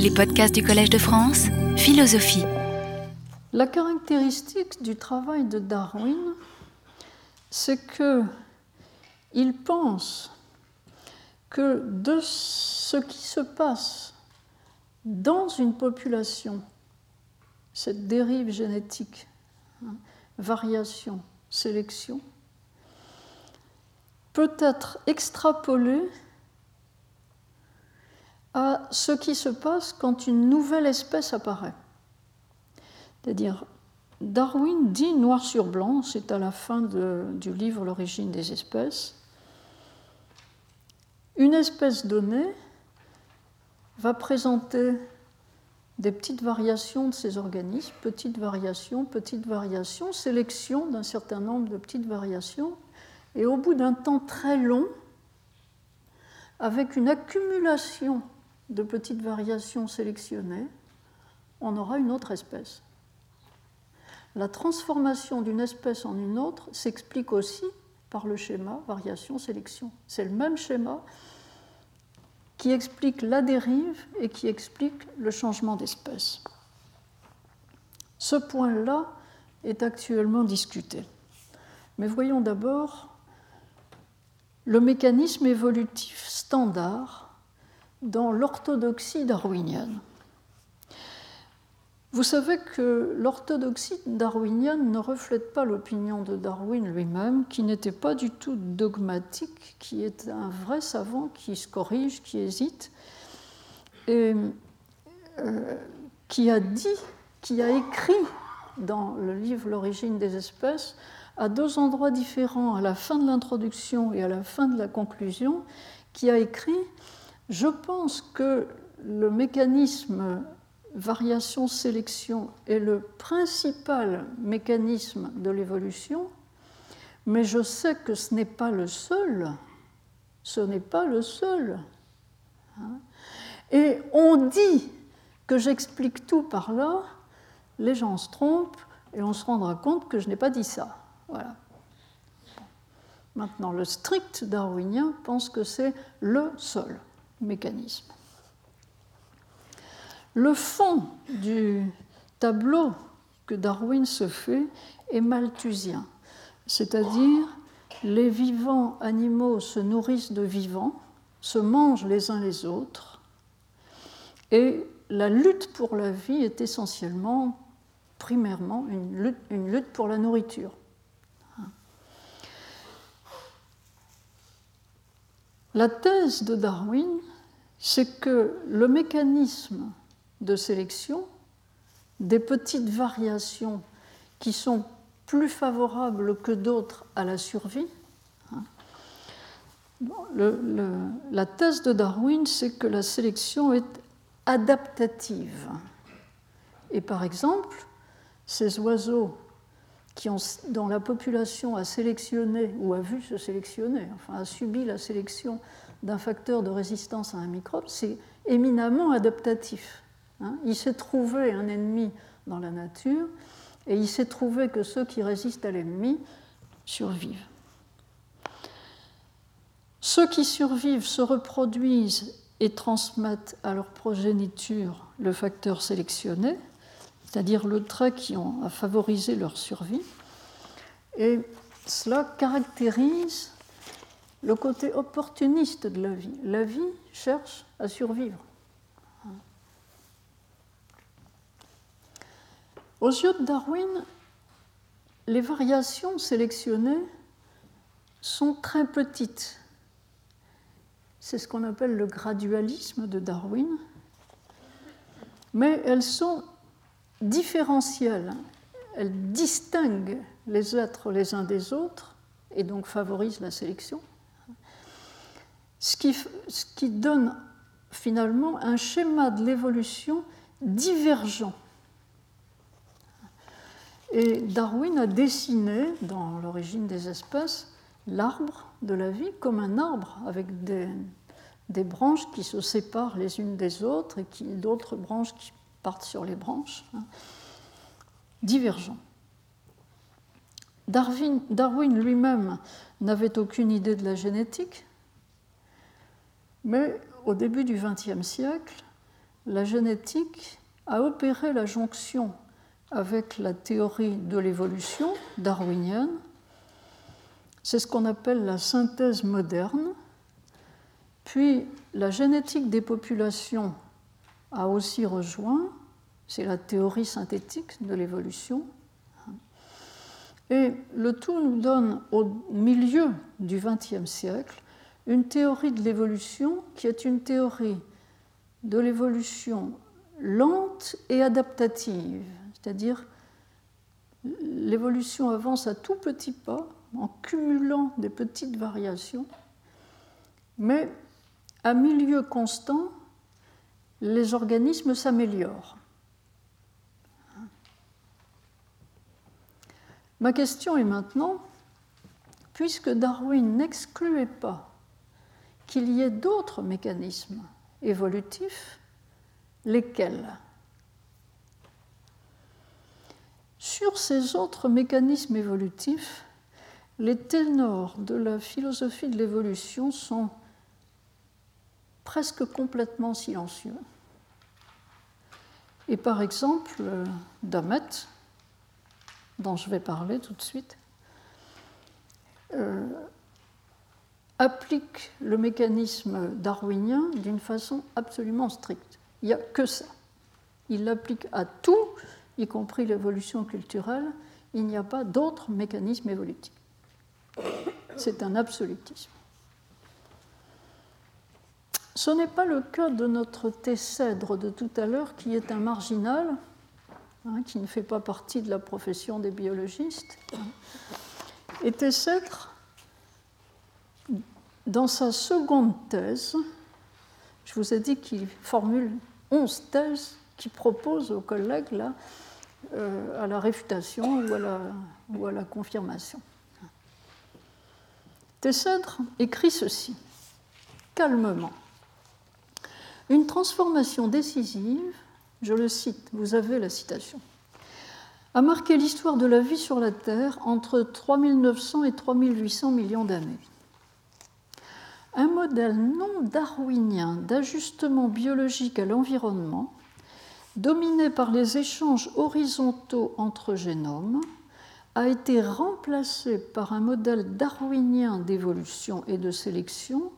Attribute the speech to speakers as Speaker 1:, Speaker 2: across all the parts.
Speaker 1: Les podcasts du Collège de France, philosophie.
Speaker 2: La caractéristique du travail de Darwin, c'est que il pense que de ce qui se passe dans une population, cette dérive génétique, hein, variation, sélection, peut être extrapolée à ce qui se passe quand une nouvelle espèce apparaît. C'est-à-dire, Darwin dit noir sur blanc, c'est à la fin du livre L'origine des espèces, une espèce donnée va présenter des petites variations de ces organismes, petites variations, petites variations, sélection d'un certain nombre de petites variations, et au bout d'un temps très long, avec une accumulation de petites variations sélectionnées, on aura une autre espèce. La transformation d'une espèce en une autre s'explique aussi par le schéma variation-sélection. C'est le même schéma qui explique la dérive et qui explique le changement d'espèce. Ce point-là est actuellement discuté. Mais voyons d'abord le mécanisme évolutif standard dans l'orthodoxie darwinienne. Vous savez que l'orthodoxie darwinienne ne reflète pas l'opinion de Darwin lui-même, qui n'était pas du tout dogmatique, qui est un vrai savant qui se corrige, qui hésite, et euh, qui a dit, qui a écrit dans le livre L'origine des espèces, à deux endroits différents, à la fin de l'introduction et à la fin de la conclusion, qui a écrit Je pense que le mécanisme variation-sélection est le principal mécanisme de l'évolution, mais je sais que ce n'est pas le seul. Ce n'est pas le seul. Hein. Et on dit que j'explique tout par là, les gens se trompent et on se rendra compte que je n'ai pas dit ça. Voilà. Maintenant, le strict darwinien pense que c'est le seul Le fond du tableau que Darwin se fait est malthusien, c'est-à-dire les vivants animaux se nourrissent de vivants, se mangent les uns les autres, et la lutte pour la vie est essentiellement, primairement, une lutte pour la nourriture. La thèse de Darwin, c'est que le mécanisme de sélection, des petites variations qui sont plus favorables que d'autres à la survie. Hein. la thèse de Darwin, c'est que la sélection est adaptative. Et par exemple, ces oiseaux dont la population a sélectionné ou a vu se sélectionner, enfin a subi la sélection d'un facteur de résistance à un microbe, c'est éminemment adaptatif. Hein. il s'est trouvé un ennemi dans la nature et il s'est trouvé que ceux qui résistent à l'ennemi survivent. Ceux qui survivent se reproduisent et transmettent à leur progéniture le facteur sélectionné, c'est-à-dire le trait qui a favorisé leur survie. Et cela caractérise le côté opportuniste de la vie. La vie cherche à survivre. Aux yeux de Darwin, les variations sélectionnées sont très petites. C'est ce qu'on appelle le gradualisme de Darwin, mais elles sont différentielles. Elles distinguent les êtres les uns des autres et donc favorisent la sélection, ce qui, ce qui donne finalement un schéma de l'évolution divergent et Darwin a dessiné, dans l'origine des espèces, l'arbre de la vie comme un arbre avec des, des, branches qui se séparent les unes des autres et d'autres branches qui partent sur les branches, hein, divergents. Darwin, Darwin lui-même n'avait aucune idée de la génétique, mais au début du XXe siècle, la génétique a opéré la jonction avec la théorie de l'évolution darwinienne. C'est ce qu'on appelle la synthèse moderne. Puis la génétique des populations a aussi rejoint, c'est la théorie synthétique de l'évolution. Et le tout nous donne au milieu du XXe siècle une théorie de l'évolution qui est une théorie de l'évolution lente et adaptative, c'est-à-dire l'évolution avance à tout petits pas en cumulant des petites variations, mais à milieu constant, les organismes s'améliorent. Ma question est maintenant, puisque Darwin n'excluait pas qu'il y ait d'autres mécanismes évolutifs, lesquels? Sur ces autres mécanismes évolutifs, les ténors de la philosophie de l'évolution sont presque complètement silencieux. Et par exemple, Damet, dont je vais parler tout de suite, euh, applique le mécanisme darwinien d'une façon absolument stricte. Il n'y a que ça. Il l'applique à tout, y compris l'évolution culturelle. Il n'y a pas d'autres mécanismes évolutifs. C'est un absolutisme. Ce n'est pas le cas de notre Tessèdre de tout à l'heure, qui est un marginal, hein, qui ne fait pas partie de la profession des biologistes. Et Tessèdre dans sa seconde thèse, je vous ai dit qu'il formule onze thèses qui proposent aux collègues euh, à la réfutation ou à la, ou à la confirmation. Tessèdre écrit ceci, calmement. Une transformation décisive, je le cite, vous avez la citation, a marqué l'histoire de la vie sur la Terre entre 3900 et 3800 millions d'années. Un modèle non darwinien d'ajustement biologique à l'environnement, dominé par les échanges horizontaux entre génomes, a été remplacé par un modèle darwinien d'évolution et de sélection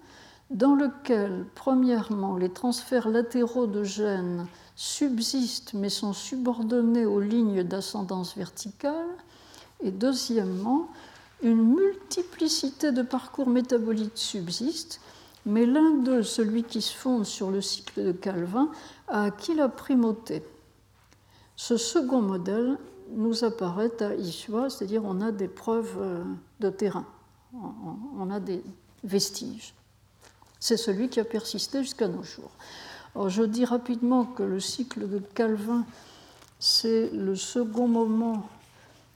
Speaker 2: dans lequel, premièrement, les transferts latéraux de gènes subsistent mais sont subordonnés aux lignes d'ascendance verticale, et deuxièmement, une multiplicité de parcours métaboliques subsiste, mais l'un d'eux, celui qui se fonde sur le cycle de Calvin, a acquis la primauté. Ce second modèle nous apparaît à Ishwa, c'est-à-dire on a des preuves euh, de terrain, on a des vestiges. C'est celui qui a persisté jusqu'à nos jours. je dis rapidement que le cycle de Calvin, c'est le second moment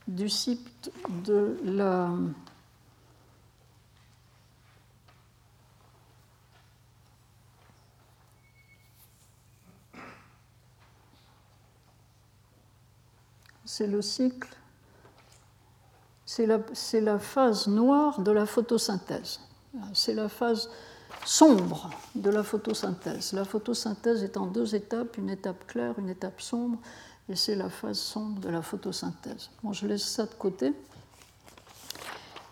Speaker 2: du site de la c'est le cycle, c'est la, la, phase noire de la photosynthèse. C'est la phase sombre de la photosynthèse. La photosynthèse est en deux étapes, une étape claire, une étape sombre et c'est la phase sombre de la photosynthèse. Bon, je laisse ça de côté.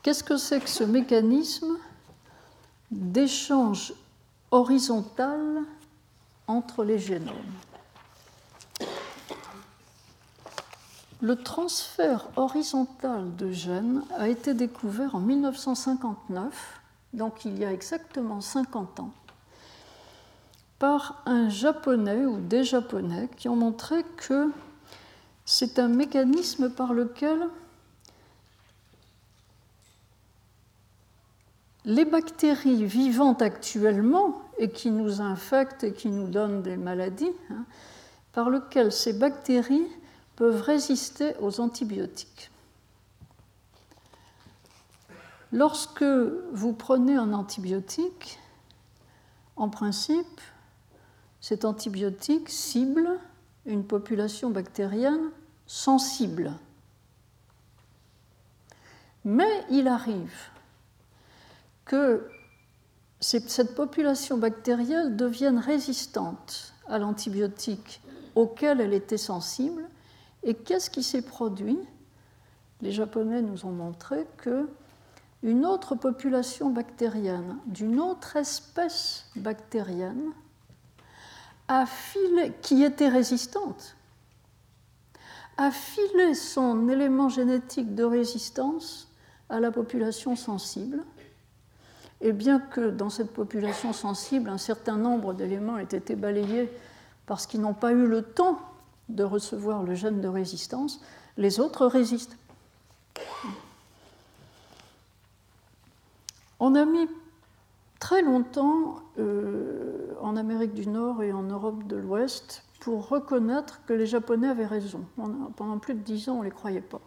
Speaker 2: Qu'est-ce que c'est que ce mécanisme d'échange horizontal entre les génomes? Le transfert horizontal de gènes a été découvert en 1959, donc il y a exactement 50 ans, par un japonais ou des japonais qui ont montré que c'est un mécanisme par lequel les bactéries vivantes actuellement et qui nous infectent et qui nous donnent des maladies, hein, par lequel ces bactéries peuvent résister aux antibiotiques. Lorsque vous prenez un antibiotique, en principe, cet antibiotique cible une population bactérienne sensible. Mais il arrive que cette population bactérienne devienne résistante à l'antibiotique auquel elle était sensible. Et qu'est-ce qui s'est produit? Les Japonais nous ont montré que une autre population bactérienne, d'une autre espèce bactérienne, a filé, qui était résistante, a filé son élément génétique de résistance à la population sensible. Et bien que dans cette population sensible, un certain nombre d'éléments aient été balayés parce qu'ils n'ont pas eu le temps de recevoir le gène de résistance, les autres résistent. On a mis très longtemps euh, en Amérique du Nord et en Europe de l'Ouest pour reconnaître que les Japonais avaient raison. pendant plus de dix ans, on ne les croyait pas.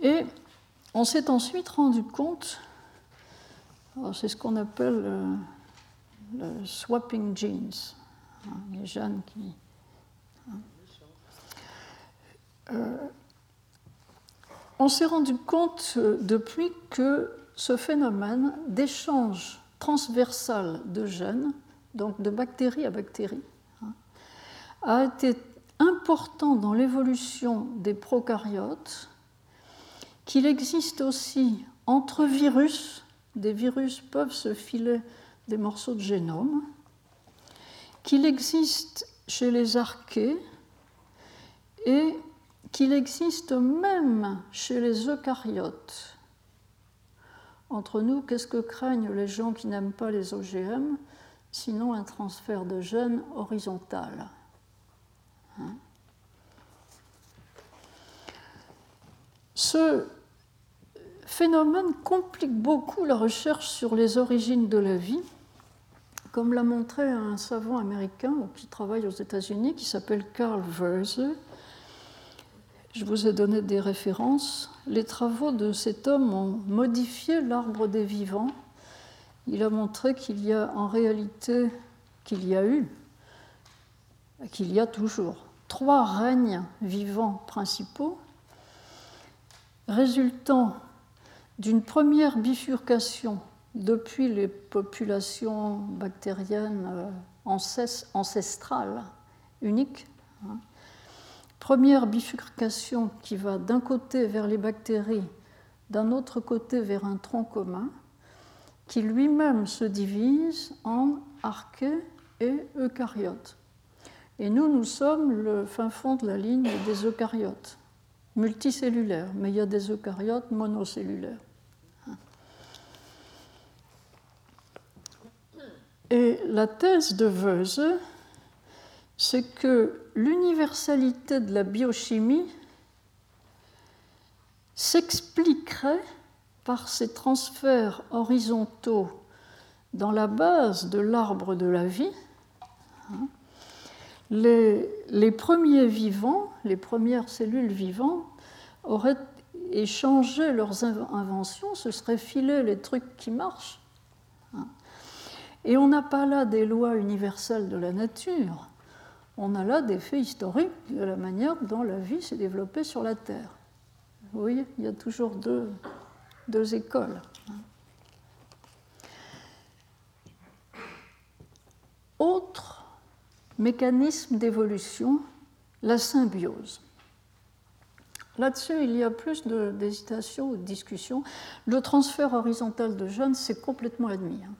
Speaker 2: Et on s'est ensuite rendu compte, c'est ce qu'on appelle euh, le swapping genes, hein, les gènes qui. Hein. Euh, on s'est rendu compte euh, depuis que ce phénomène d'échange transversal de gènes, donc de bactérie à bactérie, hein, a été important dans l'évolution des prokaryotes, qu'il existe aussi entre virus, des virus peuvent se filer des morceaux de génome, qu'il existe chez les archées et qu'il existe même chez les eucaryotes. Entre nous, qu'est-ce que craignent les gens qui n'aiment pas les OGM sinon un transfert de gènes horizontal hein? Ce phénomène complique beaucoup la recherche sur les origines de la vie, comme l'a montré un savant américain qui travaille aux États-Unis, qui s'appelle Carl Verse, je vous ai donné des références. Les travaux de cet homme ont modifié l'arbre des vivants. Il a montré qu'il y a en réalité, qu'il y a eu, qu'il y a toujours trois règnes vivants principaux, résultant d'une première bifurcation depuis les populations bactériennes euh, ancestrales uniques, hein, Première bifurcation qui va d'un côté vers les bactéries, d'un autre côté vers un tronc commun, qui lui-même se divise en archées et eucaryotes. Et nous, nous sommes le fin fond de la ligne des eucaryotes, multicellulaires, mais il y a des eucaryotes monocellulaires. Et la thèse de Weuse, c'est que l'universalité de la biochimie s'expliquerait par ces transferts horizontaux dans la base de l'arbre de la vie. Les, premiers vivants, les premières cellules vivantes, auraient échangé leurs inventions, se seraient filé les trucs qui marchent. Et on n'a pas là des lois universelles de la nature on a là des faits historiques de la manière dont la vie s'est développée sur la Terre. Vous voyez, il y a toujours deux, écoles. Autre mécanisme d'évolution, la symbiose. Là-dessus, il y a plus d'hésitation ou de discussion. Le transfert horizontal de gènes, c'est complètement admis. Hein.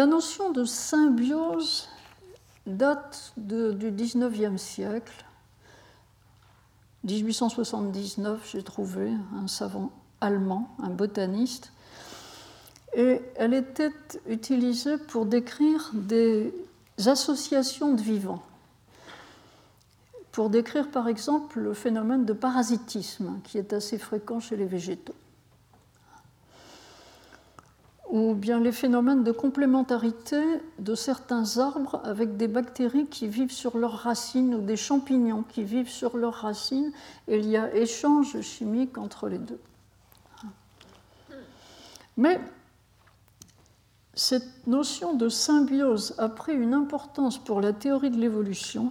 Speaker 2: La notion de symbiose date du 19e siècle. 1879, j'ai trouvé un savant allemand, un botaniste, et elle était utilisée pour décrire des associations de vivants, pour décrire par exemple le phénomène de parasitisme qui est assez fréquent chez les végétaux ou bien les phénomènes de complémentarité de certains arbres avec des bactéries qui vivent sur leurs racines ou des champignons qui vivent sur leurs racines, il y a échange chimique entre les deux. Mais cette notion de symbiose a pris une importance pour la théorie de l'évolution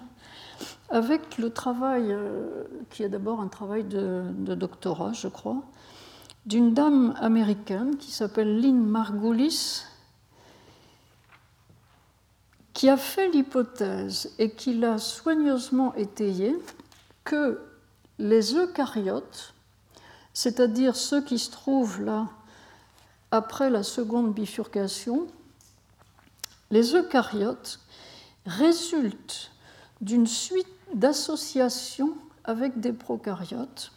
Speaker 2: avec le travail, euh, qui est d'abord un travail de, de doctorat, je crois, d'une dame américaine qui s'appelle Lynn Margulis, qui a fait l'hypothèse et qui l'a soigneusement étayée que les eucaryotes, c'est-à-dire ceux qui se trouvent là après la seconde bifurcation, les eucaryotes résultent d'une suite d'associations avec des prokaryotes.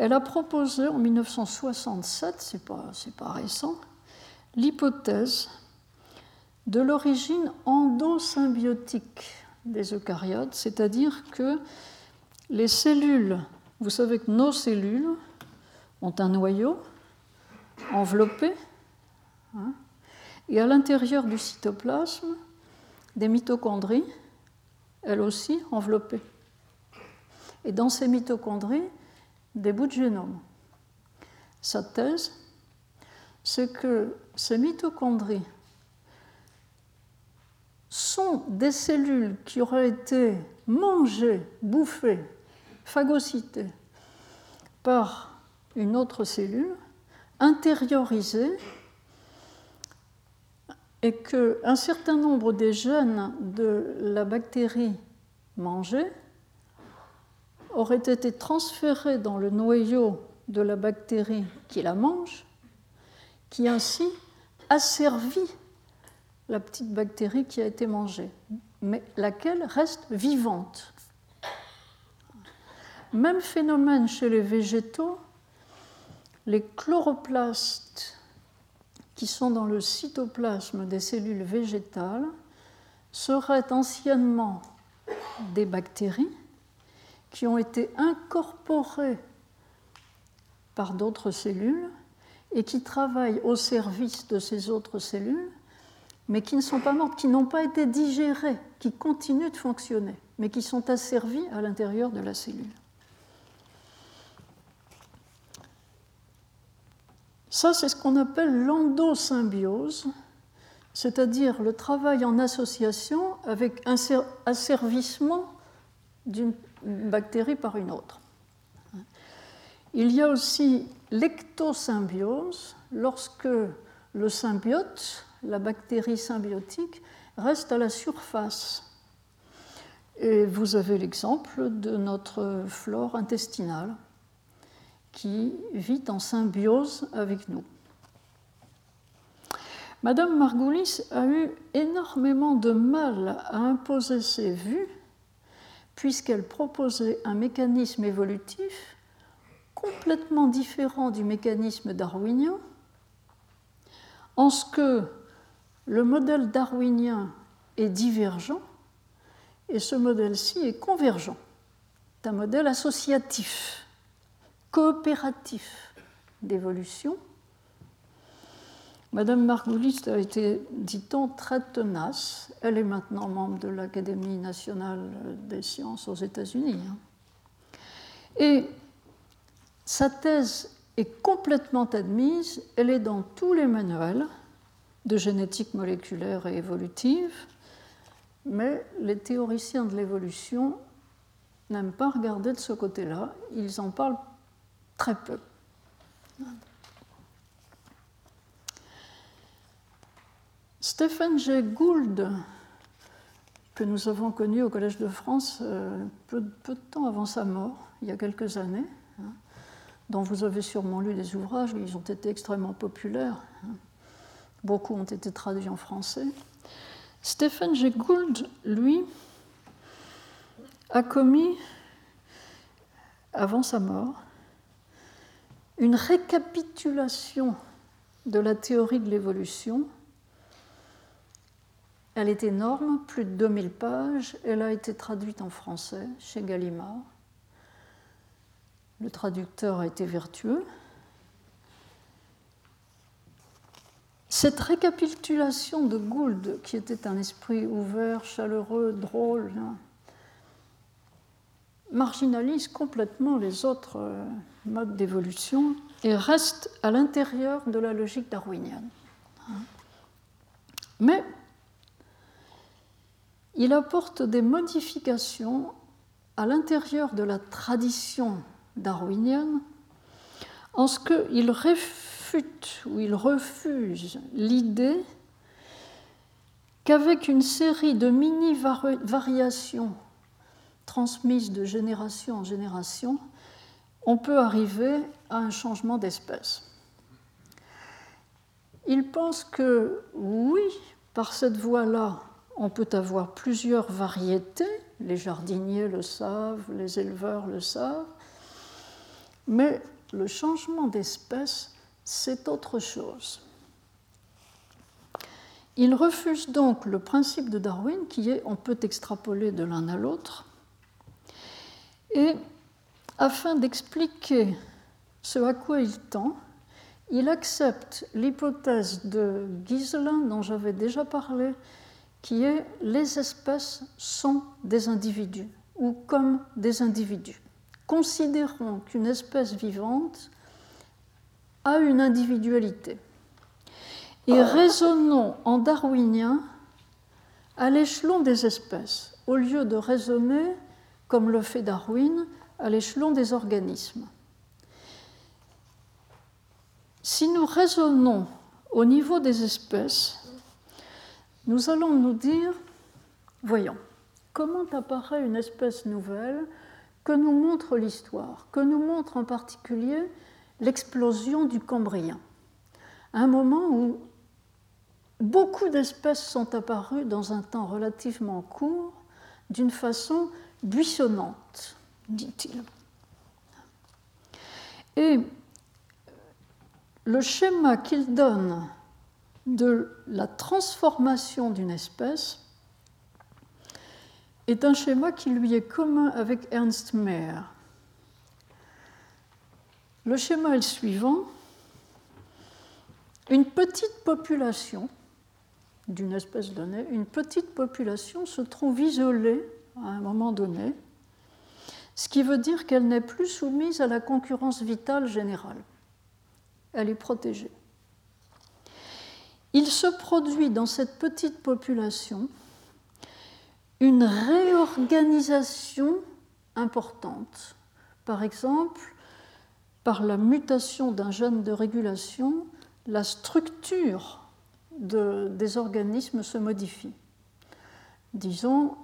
Speaker 2: Elle a proposé en 1967, c'est pas, pas récent, l'hypothèse de l'origine endosymbiotique des eucaryotes, c'est-à-dire que les cellules, vous savez que nos cellules ont un noyau enveloppé, hein, et à l'intérieur du cytoplasme, des mitochondries, elles aussi enveloppées. Et dans ces mitochondries, des bouts de génome. Sa thèse, c'est que ces mitochondries sont des cellules qui auraient été mangées, bouffées, phagocytées par une autre cellule, intériorisées, et qu'un certain nombre des gènes de la bactérie mangée auraient été transférés dans le noyau de la bactérie qui la mange, qui ainsi asservit la petite bactérie qui a été mangée, mais laquelle reste vivante. Même phénomène chez les végétaux, les chloroplastes qui sont dans le cytoplasme des cellules végétales seraient anciennement des bactéries qui ont été incorporées par d'autres cellules et qui travaillent au service de ces autres cellules, mais qui ne sont pas mortes, qui n'ont pas été digérées, qui continuent de fonctionner, mais qui sont asservies à l'intérieur de la cellule. Ça, c'est ce qu'on appelle l'endosymbiose, c'est-à-dire le travail en association avec un asservissement d'une bactérie par une autre. Il y a aussi l'ectosymbiose, lorsque le symbiote, la bactérie symbiotique, reste à la surface. Et vous avez l'exemple de notre flore intestinale qui vit en symbiose avec nous. Madame Margulis a eu énormément de mal à imposer ses vues puisqu'elle proposait un mécanisme évolutif complètement différent du mécanisme darwinien, en ce que le modèle darwinien est divergent et ce modèle-ci est convergent. C'est un modèle associatif, coopératif d'évolution. Madame Margulis a été, dit-on, très tenace. Elle est maintenant membre de l'Académie nationale des sciences aux États-Unis. Hein. Et sa thèse est complètement admise. Elle est dans tous les manuels de génétique moléculaire et évolutive, mais les théoriciens de l'évolution n'aiment pas regarder de ce côté-là. Ils en parlent très peu. Stephen Jay Gould, que nous avons connu au Collège de France euh, peu, de temps avant sa mort, il y a quelques années, hein, dont vous avez sûrement lu des ouvrages, ils ont été extrêmement populaires. Hein. Beaucoup ont été traduits en français. Stephen Jay Gould, lui, a commis, avant sa mort, une récapitulation de la théorie de l'évolution elle est énorme, plus de 2000 pages. Elle a été traduite en français chez Gallimard. Le traducteur a été vertueux. Cette récapitulation de Gould, qui était un esprit ouvert, chaleureux, drôle, hein, marginalise complètement les autres euh, modes d'évolution et reste à l'intérieur de la logique darwinienne. Mais il apporte des modifications à l'intérieur de la tradition darwinienne en ce qu'il réfute ou il refuse l'idée qu'avec une série de mini-variations transmises de génération en génération, on peut arriver à un changement d'espèce. Il pense que oui, par cette voie-là, on peut avoir plusieurs variétés, les jardiniers le savent, les éleveurs le savent, mais le changement d'espèce, c'est autre chose. Il refuse donc le principe de Darwin qui est on peut extrapoler de l'un à l'autre. Et afin d'expliquer ce à quoi il tend, il accepte l'hypothèse de Giselin dont j'avais déjà parlé, qui est les espèces sont des individus ou comme des individus. Considérons qu'une espèce vivante a une individualité et raisonnons en darwinien à l'échelon des espèces, au lieu de raisonner, comme le fait Darwin, à l'échelon des organismes. Si nous raisonnons au niveau des espèces, nous allons nous dire, voyons, comment apparaît une espèce nouvelle que nous montre l'histoire, que nous montre en particulier l'explosion du Cambrien, un moment où beaucoup d'espèces sont apparues dans un temps relativement court d'une façon buissonnante, dit-il. Et le schéma qu'il donne de la transformation d'une espèce est un schéma qui lui est commun avec Ernst Mayr. Le schéma est le suivant. Une petite population d'une espèce donnée, une petite population se trouve isolée à un moment donné, ce qui veut dire qu'elle n'est plus soumise à la concurrence vitale générale. Elle est protégée. Il se produit dans cette petite population une réorganisation importante. Par exemple, par la mutation d'un gène de régulation, la structure des organismes se modifient. Disons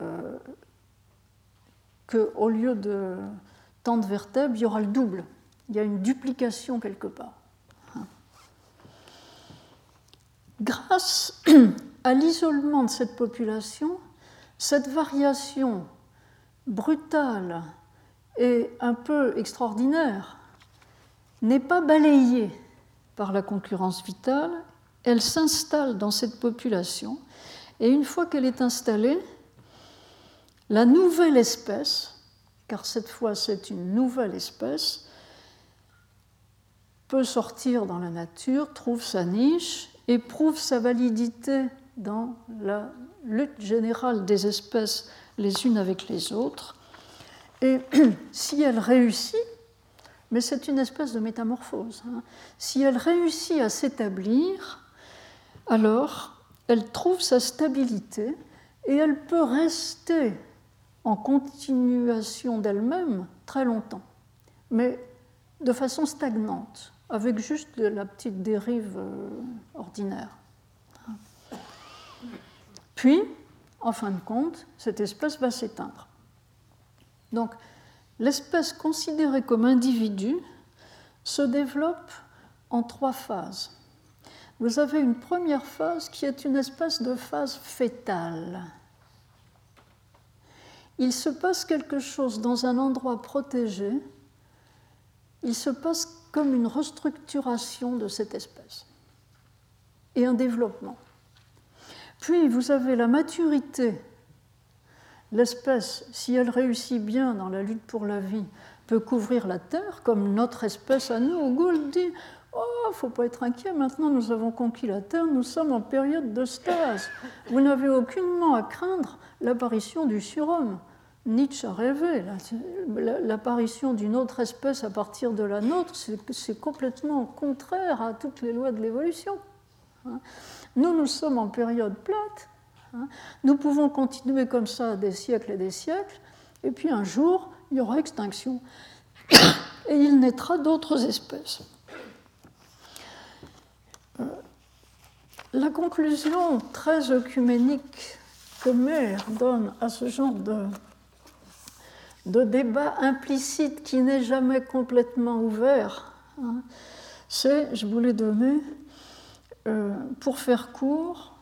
Speaker 2: euh, qu'au lieu de tant de vertèbres, il y aura le double. Il y a une duplication quelque part. Grâce à l'isolement de cette population, cette variation brutale et un peu extraordinaire n'est pas balayée par la concurrence vitale. Elle s'installe dans cette population et une fois qu'elle est installée, la nouvelle espèce, car cette fois c'est une nouvelle espèce, peut sortir dans la nature, trouve sa niche et prouve sa validité dans la lutte générale des espèces les unes avec les autres. Et si elle réussit, mais c'est une espèce de métamorphose, hein, si elle réussit à s'établir, alors elle trouve sa stabilité et elle peut rester en continuation d'elle-même très longtemps, mais de façon stagnante, avec juste la petite dérive euh, ordinaire. Puis, en fin de compte, cette espèce va s'éteindre. Donc, l'espèce considérée comme individu se développe en trois phases vous avez une première phase qui est une espèce de phase fétale. Il se passe quelque chose dans un endroit protégé, il se passe comme une restructuration de cette espèce et un développement. Puis vous avez la maturité. L'espèce, si elle réussit bien dans la lutte pour la vie, peut couvrir la Terre, comme notre espèce à nous. Gould dit Oh, faut pas être inquiet, maintenant nous avons conquis la Terre, nous sommes en période de stase. Vous n'avez aucunement à craindre l'apparition du surhomme. Nietzsche a rêvé. L'apparition d'une autre espèce à partir de la nôtre, c'est complètement contraire à toutes les lois de l'évolution. Hein. Nous, nous sommes en période plate. Hein. Nous pouvons continuer comme ça des siècles et des siècles, et puis un jour, il y aura extinction. et il naîtra d'autres espèces. Euh, la conclusion très œcuménique que Maire donne à ce genre de, de débat implicite qui n'est jamais complètement ouvert, hein, c'est, je vous l'ai donné, euh, pour faire court,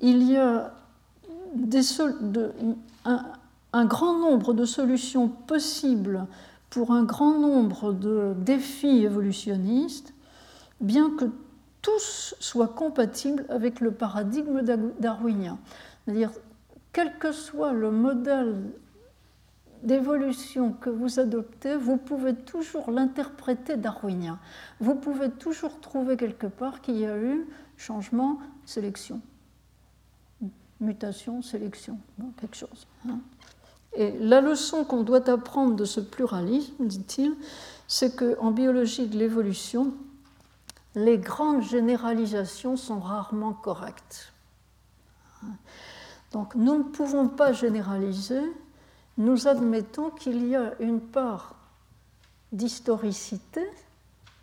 Speaker 2: il y a des un, grand nombre de solutions possibles pour un grand nombre de défis évolutionnistes, bien que tous soient compatibles avec le paradigme darwinien. C'est-à-dire, quel que soit le modèle d'évolution que vous adoptez, vous pouvez toujours l'interpréter darwinien. Vous pouvez toujours trouver quelque part qu'il y a eu changement, sélection. Mutation, sélection, quelque chose. Hein. Et la leçon qu'on doit apprendre de ce pluralisme, dit-il, c'est qu'en biologie de l'évolution, les grandes généralisations sont rarement correctes. Donc nous ne pouvons pas généraliser, nous admettons qu'il y a une part d'historicité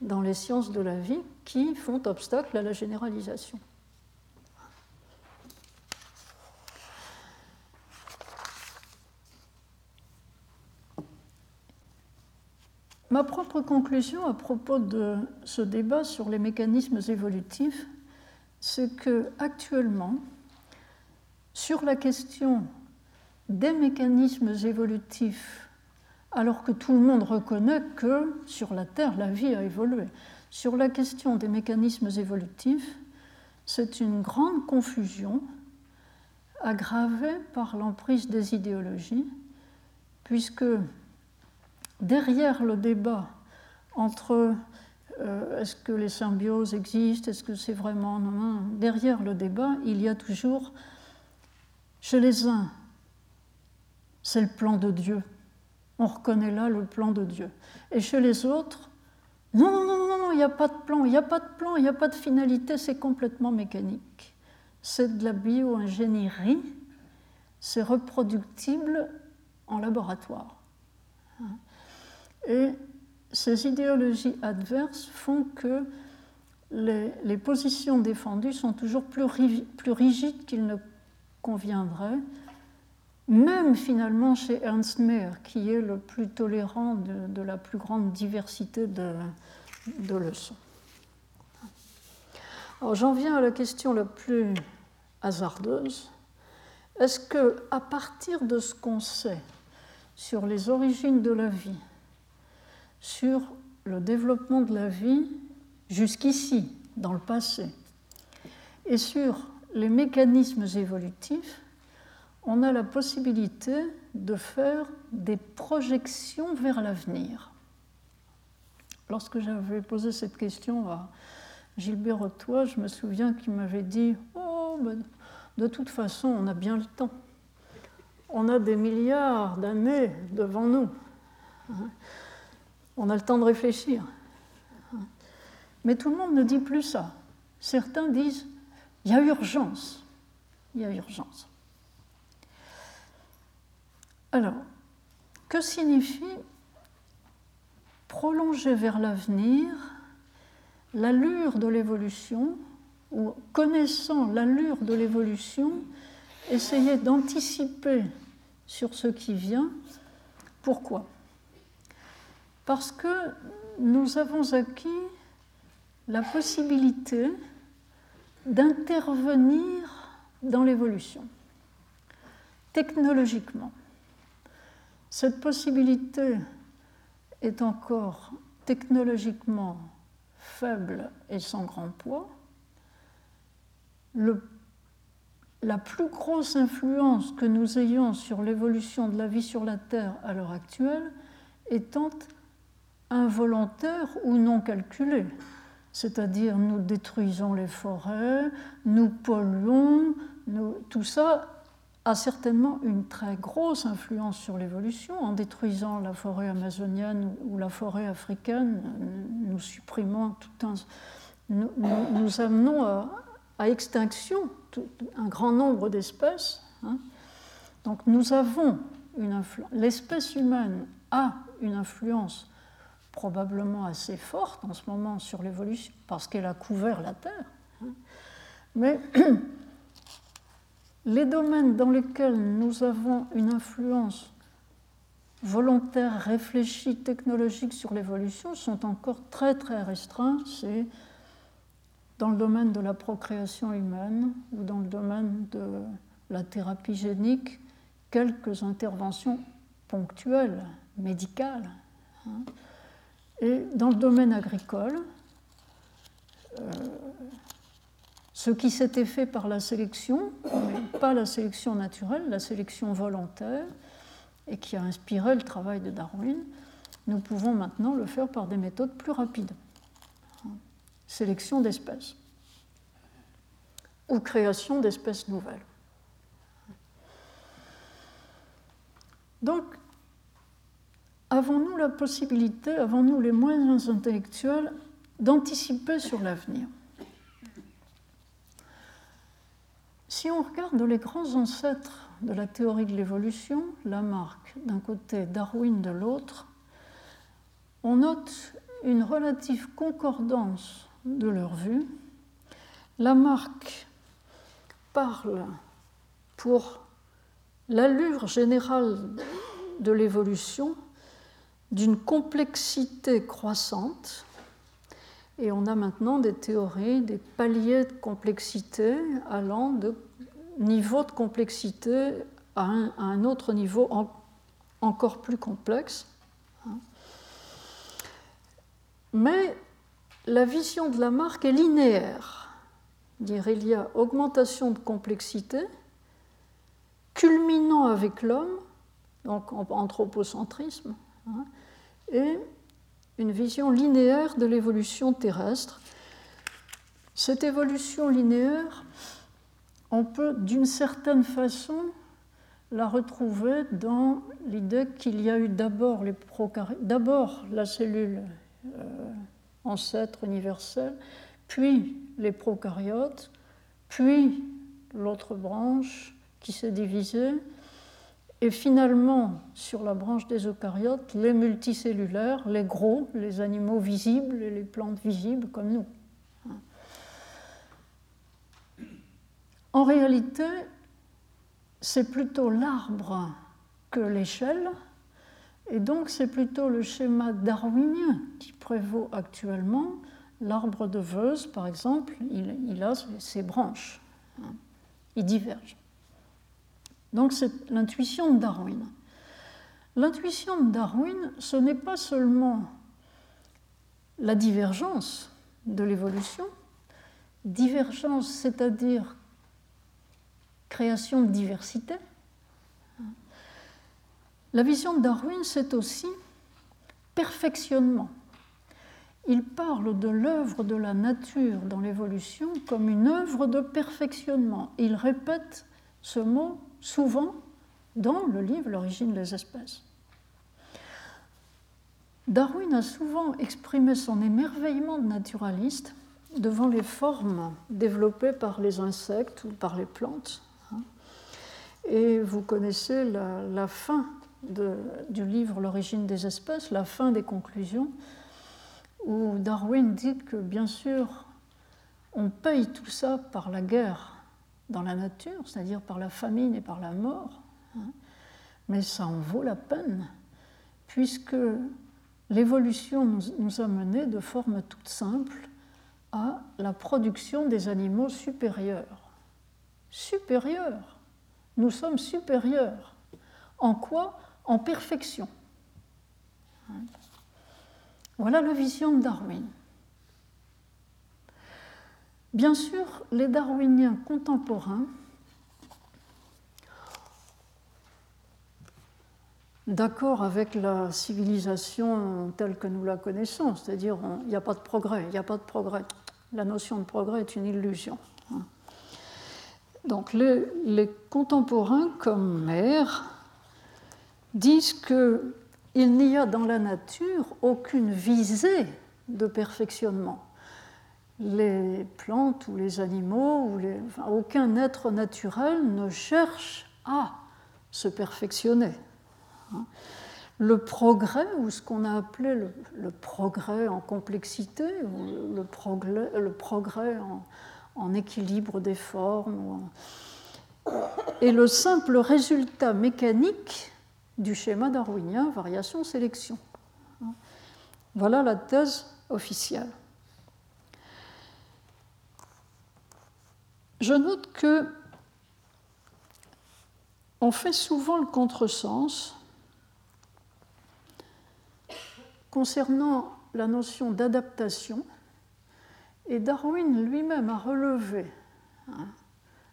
Speaker 2: dans les sciences de la vie qui font obstacle à la généralisation. Ma propre conclusion à propos de ce débat sur les mécanismes évolutifs, c'est que actuellement, sur la question des mécanismes évolutifs, alors que tout le monde reconnaît que sur la Terre, la vie a évolué. Sur la question des mécanismes évolutifs, c'est une grande confusion aggravée par l'emprise des idéologies, puisque derrière le débat entre euh, est-ce que les symbioses existent, est-ce que c'est vraiment derrière le débat, il y a toujours chez les uns c'est le plan de Dieu. On reconnaît là le plan de Dieu. Et chez les autres, non, non, non, non, il n'y a pas de plan, il n'y a pas de plan, il n'y a pas de finalité, c'est complètement mécanique. C'est de la bio-ingénierie, c'est reproductible en laboratoire. Et ces idéologies adverses font que les, positions défendues sont toujours plus, plus rigides qu'il ne conviendrait même finalement chez Ernst Mayr, qui est le plus tolérant de, la plus grande diversité de, leçons. Alors j'en viens à la question la plus hasardeuse. Est-ce que, à partir de ce qu'on sait sur les origines de la vie, sur le développement de la vie jusqu'ici, dans le passé, et sur les mécanismes évolutifs, on a la possibilité de faire des projections vers l'avenir. Lorsque j'avais posé cette question à Gilbert Ottois, je me souviens qu'il m'avait dit Oh, ben, de toute façon, on a bien le temps. On a des milliards d'années devant nous. On a le temps de réfléchir. Mais tout le monde ne dit plus ça. Certains disent Il y a urgence. Il y a urgence. Alors, que signifie prolonger vers l'avenir l'allure de l'évolution, ou connaissant l'allure de l'évolution, essayer d'anticiper sur ce qui vient? Pourquoi? Parce que nous avons acquis la possibilité d'intervenir dans l'évolution, technologiquement. Cette possibilité est encore technologiquement faible et sans grand poids. la plus grosse influence que nous ayons sur l'évolution de la vie sur la Terre à l'heure actuelle étant involontaire ou non calculée. C'est-à-dire nous détruisons les forêts, nous polluons, tout ça a certainement une très grosse influence sur l'évolution. En détruisant la forêt amazonienne ou la forêt africaine, nous supprimons tout un. Nous, amenons à, extinction un grand nombre d'espèces. Hein. Donc nous avons une influence. L'espèce humaine a une influence probablement assez forte en ce moment sur l'évolution, parce qu'elle a couvert la Terre. Hein. Mais les domaines dans lesquels nous avons une influence volontaire, réfléchie, technologique sur l'évolution sont encore très très restreints. C'est dans le domaine de la procréation humaine ou dans le domaine de la thérapie génique, quelques interventions ponctuelles, médicales. Hein. Et dans le domaine agricole, euh, ce qui s'était fait par la sélection, mais pas la sélection naturelle, la sélection volontaire, et qui a inspiré le travail de Darwin, nous pouvons maintenant le faire par des méthodes plus rapides. Sélection d'espèces ou création d'espèces nouvelles. Donc, avons-nous la possibilité, avons-nous les moyens intellectuels d'anticiper sur l'avenir? Si on regarde les grands ancêtres de la théorie de l'évolution, Lamarck d'un côté, Darwin de l'autre, on note une relative concordance de leur vue. Lamarck parle pour l'allure générale de l'évolution d'une complexité croissante. Et on a maintenant des théories, des paliers de complexité allant de niveau de complexité à un, autre niveau encore plus complexe. Mais la vision de Lamarck est linéaire. Il y a augmentation de complexité, culminant avec l'homme, donc anthropocentrisme, hein, et une vision linéaire de l'évolution terrestre. Cette évolution linéaire, on peut d'une certaine façon la retrouver dans l'idée qu'il y a eu d'abord les d'abord la cellule euh, ancêtre universelle, puis les prokaryotes, puis l'autre branche qui s'est divisée, et finalement, sur la branche des eucaryotes, les multicellulaires, les gros, les animaux visibles et les plantes visibles comme nous. En réalité, c'est plutôt l'arbre que l'échelle, et donc c'est plutôt le schéma darwinien qui prévaut actuellement. L'arbre de Veuse, par exemple, il, a ses branches, hein. il diverge. Donc c'est l'intuition de Darwin. L'intuition de Darwin, ce n'est pas seulement la divergence de l'évolution, divergence, c'est-à-dire création de diversité. La vision de Darwin, c'est aussi perfectionnement. Il parle de l'œuvre de la nature dans l'évolution comme une œuvre de perfectionnement. Il répète ce mot souvent dans le livre L'origine des espèces. Darwin a souvent exprimé son émerveillement de naturaliste devant les formes développées par les insectes ou par les plantes. Et vous connaissez la, fin du livre L'origine des espèces, la fin des conclusions, où Darwin dit que bien sûr, on paye tout ça par la guerre dans la nature, c'est-à-dire par la famine et par la mort, hein. mais ça en vaut la peine, puisque l'évolution nous, a menés de forme toute simple à la production des animaux supérieurs. Supérieurs. Nous sommes supérieurs. En quoi? En perfection. Hein. Voilà la vision de Darwin. Bien sûr, les darwiniens contemporains d'accord avec la civilisation telle que nous la connaissons, c'est-à-dire il n'y a pas de progrès, il n'y a pas de progrès. La notion de progrès est une illusion. Hein. Donc les, les contemporains comme Mère disent qu'il n'y a dans la nature aucune visée de perfectionnement les plantes ou les animaux, ou aucun être naturel ne cherche à se perfectionner. Hein. le progrès, ou ce qu'on a appelé le, progrès en complexité, ou le progrès, en, équilibre des formes, et le simple résultat mécanique du schéma darwinien variation-sélection. Voilà la thèse officielle. Je note que on fait souvent le contresens concernant la notion d'adaptation, et Darwin lui-même a relevé hein,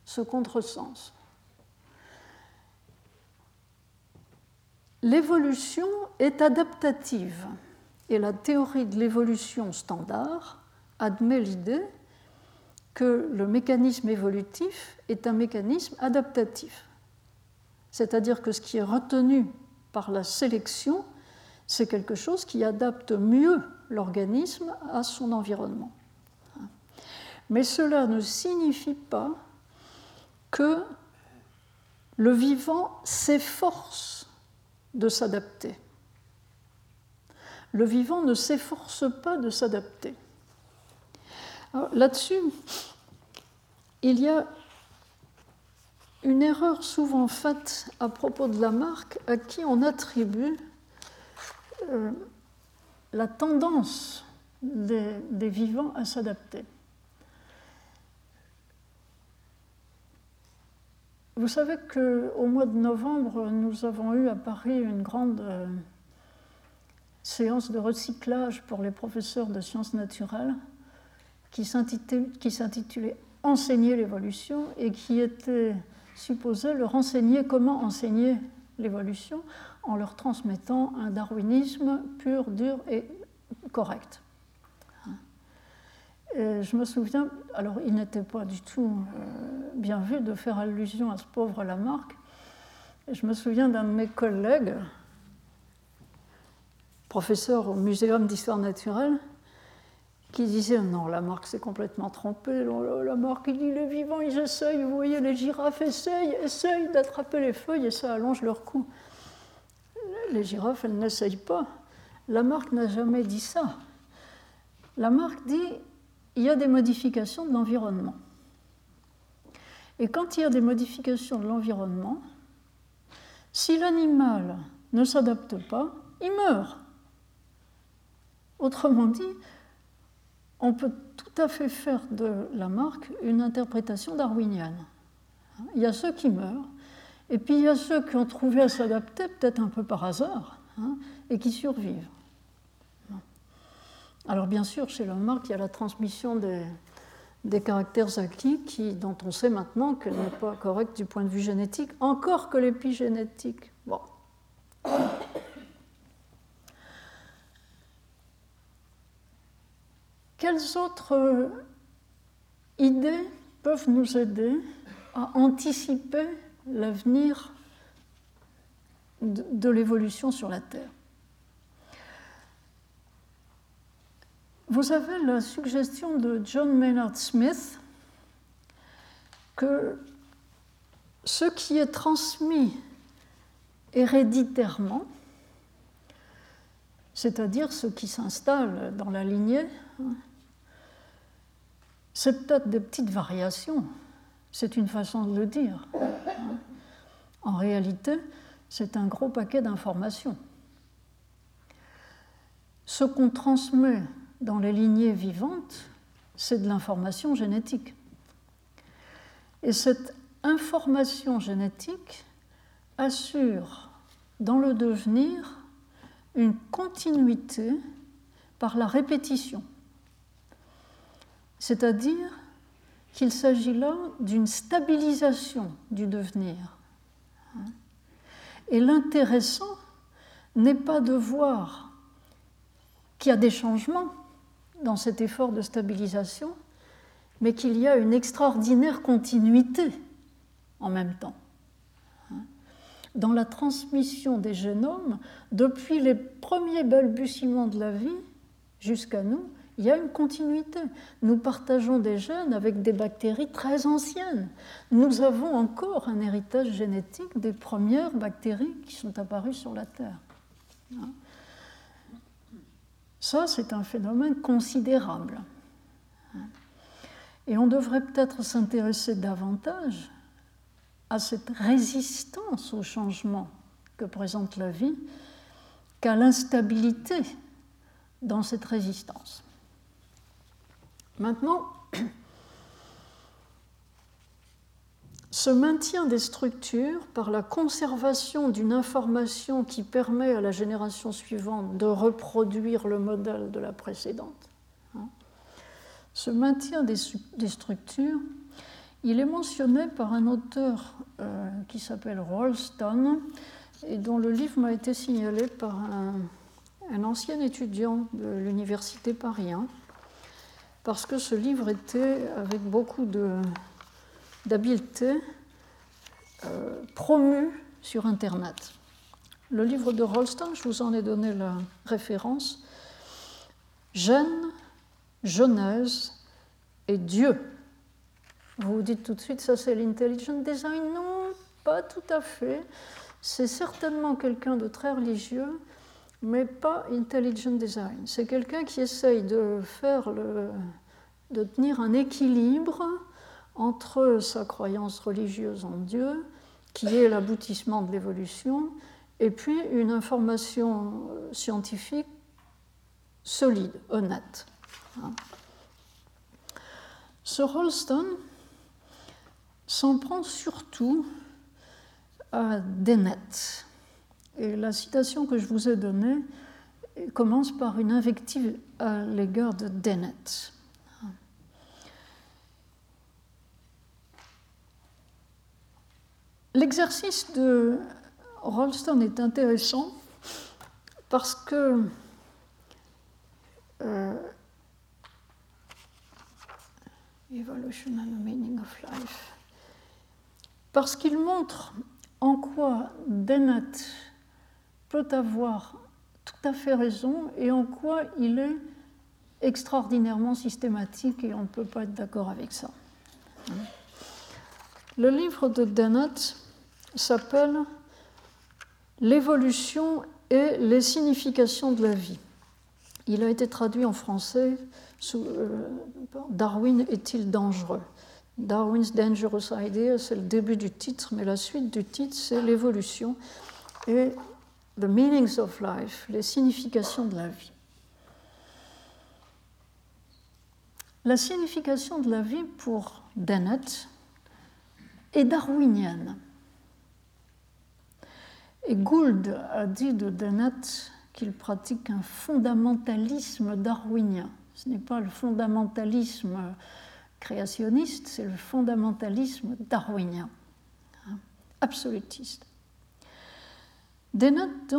Speaker 2: ce contresens. L'évolution est adaptative et la théorie de l'évolution standard admet l'idée que le mécanisme évolutif est un mécanisme adaptatif. C'est-à-dire que ce qui est retenu par la sélection, c'est quelque chose qui adapte mieux l'organisme à son environnement. Mais cela ne signifie pas que le vivant s'efforce de s'adapter. Le vivant ne s'efforce pas de s'adapter. Là-dessus, il y a une erreur souvent faite à propos de la marque à qui on attribue euh, la tendance des, vivants à s'adapter. Vous savez qu'au mois de novembre, nous avons eu à Paris une grande euh, séance de recyclage pour les professeurs de sciences naturelles qui s'intitulait Enseigner l'évolution et qui était supposé leur enseigner comment enseigner l'évolution en leur transmettant un darwinisme pur, dur et correct. Et je me souviens, alors il n'était pas du tout euh, bien vu de faire allusion à ce pauvre Lamarck. Je me souviens d'un de mes collègues, professeur au Muséum d'histoire naturelle, qui disait non, Lamarck s'est complètement trompé. Lamarck, il dit les vivants, ils essayent, vous voyez, les girafes essayent, essayent d'attraper les feuilles et ça allonge leur cou. Les girafes, elles n'essayent pas. Lamarck n'a jamais dit ça. Lamarck dit il y a des modifications de l'environnement. Et quand il y a des modifications de l'environnement, si l'animal ne s'adapte pas, il meurt. Autrement dit, on peut tout à fait faire de Lamarck une interprétation darwinienne. Il y a ceux qui meurent, et puis il y a ceux qui ont trouvé à s'adapter, peut-être un peu par hasard, hein, et qui survivent. Alors bien sûr, chez Lamarck, il y a la transmission des, caractères acquis qui, dont on sait maintenant qu'elle n'est pas correcte du point de vue génétique, encore que l'épigénétique. Bon. Quelles autres idées peuvent nous aider à anticiper l'avenir de, l'évolution sur la Terre? Vous avez la suggestion de John Maynard Smith que ce qui est transmis héréditairement, c'est-à-dire ce qui s'installe dans la lignée, c'est peut-être des petites variations, c'est une façon de le dire. En réalité, c'est un gros paquet d'informations. Ce qu'on transmet dans les lignées vivantes, c'est de l'information génétique. Et cette information génétique assure dans le devenir une continuité par la répétition. C'est-à-dire qu'il s'agit là d'une stabilisation du devenir. Et l'intéressant n'est pas de voir qu'il y a des changements dans cet effort de stabilisation, mais qu'il y a une extraordinaire continuité en même temps. Dans la transmission des génomes, depuis les premiers balbutiements de la vie jusqu'à nous, il y a une continuité. Nous partageons des gènes avec des bactéries très anciennes. Nous avons encore un héritage génétique des premières bactéries qui sont apparues sur la Terre. Ça, c'est un phénomène considérable. Et on devrait peut-être s'intéresser davantage à cette résistance au changement que présente la vie qu'à l'instabilité dans cette résistance. Maintenant, ce maintien des structures par la conservation d'une information qui permet à la génération suivante de reproduire le modèle de la précédente. Hein, ce maintien des, structures, il est mentionné par un auteur euh, qui s'appelle Rolston et dont le livre m'a été signalé par un, ancien étudiant de l'université Paris parce que ce livre était, avec beaucoup d'habileté, euh, promu sur Internet. Le livre de Rolston, je vous en ai donné la référence, Gêne, Genèse et Dieu. Vous vous dites tout de suite, ça c'est l'intelligent design? Non, pas tout à fait. C'est certainement quelqu'un de très religieux, mais pas intelligent design. C'est quelqu'un qui essaye de faire de tenir un équilibre entre sa croyance religieuse en Dieu, qui est l'aboutissement de l'évolution, et puis une information euh, scientifique solide, honnête. Hein. Ce Rolston s'en prend surtout à Dennett. Et la citation que je vous ai donnée commence par une invective à l'égard de Dennett. L'exercice de Rolston est intéressant parce que euh, meaning of life parce qu'il montre en quoi Dennett peut avoir tout à fait raison et en quoi il est extraordinairement systématique et on ne peut pas être d'accord avec ça. Le livre de Dennett s'appelle L'évolution et les significations de la vie. Il a été traduit en français sous euh, Darwin est-il dangereux? Darwin's Dangerous Idea, c'est le début du titre, mais la suite du titre, c'est l'évolution et The Meanings of Life, les significations de la vie. La signification de la vie pour Dennett est darwinienne. Et Gould a dit de Dennett qu'il pratique un fondamentalisme darwinien. Ce n'est pas le fondamentalisme créationniste, c'est le fondamentalisme darwinien, hein, absolutiste. Dennett,